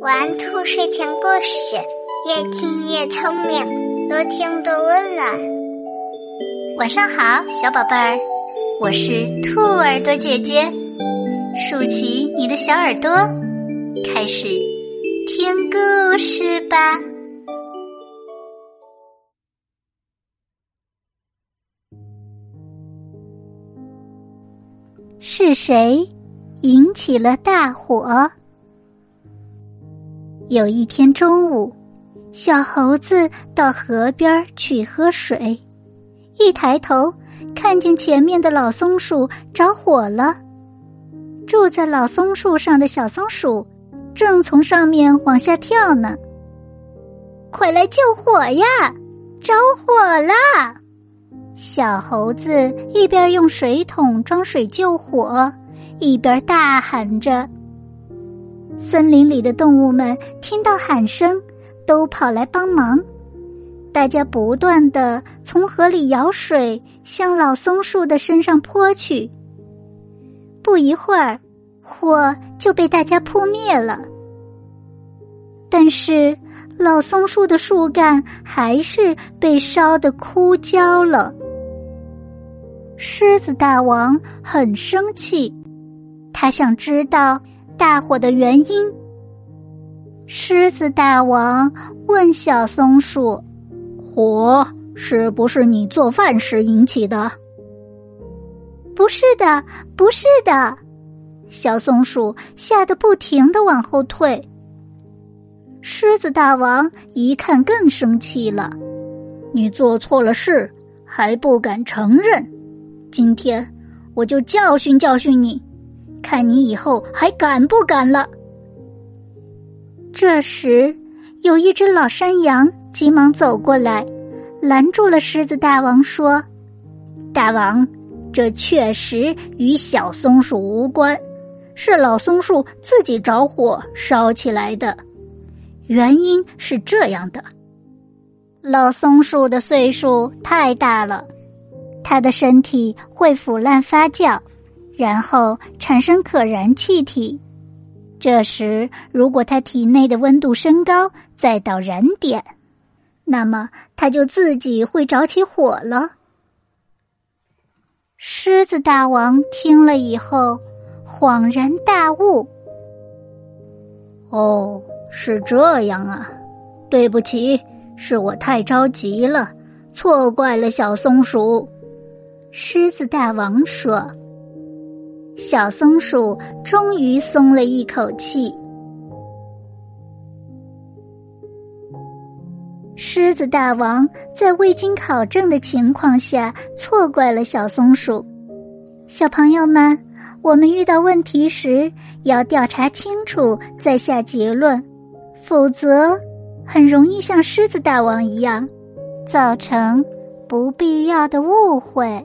玩兔睡前故事，越听越聪明，多听多温暖。晚上好，小宝贝儿，我是兔耳朵姐姐，竖起你的小耳朵，开始听故事吧。是谁引起了大火？有一天中午，小猴子到河边去喝水，一抬头看见前面的老松树着火了。住在老松树上的小松鼠正从上面往下跳呢。快来救火呀！着火啦！小猴子一边用水桶装水救火，一边大喊着。森林里的动物们听到喊声，都跑来帮忙。大家不断的从河里舀水向老松树的身上泼去。不一会儿，火就被大家扑灭了。但是老松树的树干还是被烧得枯焦了。狮子大王很生气，他想知道大火的原因。狮子大王问小松鼠：“火是不是你做饭时引起的？”“不是的，不是的。”小松鼠吓得不停的往后退。狮子大王一看更生气了：“你做错了事还不敢承认？”今天我就教训教训你，看你以后还敢不敢了。这时，有一只老山羊急忙走过来，拦住了狮子大王，说：“大王，这确实与小松鼠无关，是老松树自己着火烧起来的。原因是这样的：老松树的岁数太大了。”它的身体会腐烂发酵，然后产生可燃气体。这时，如果它体内的温度升高，再到燃点，那么它就自己会着起火了。狮子大王听了以后，恍然大悟：“哦，是这样啊！对不起，是我太着急了，错怪了小松鼠。”狮子大王说：“小松鼠终于松了一口气。”狮子大王在未经考证的情况下错怪了小松鼠。小朋友们，我们遇到问题时要调查清楚再下结论，否则很容易像狮子大王一样，造成不必要的误会。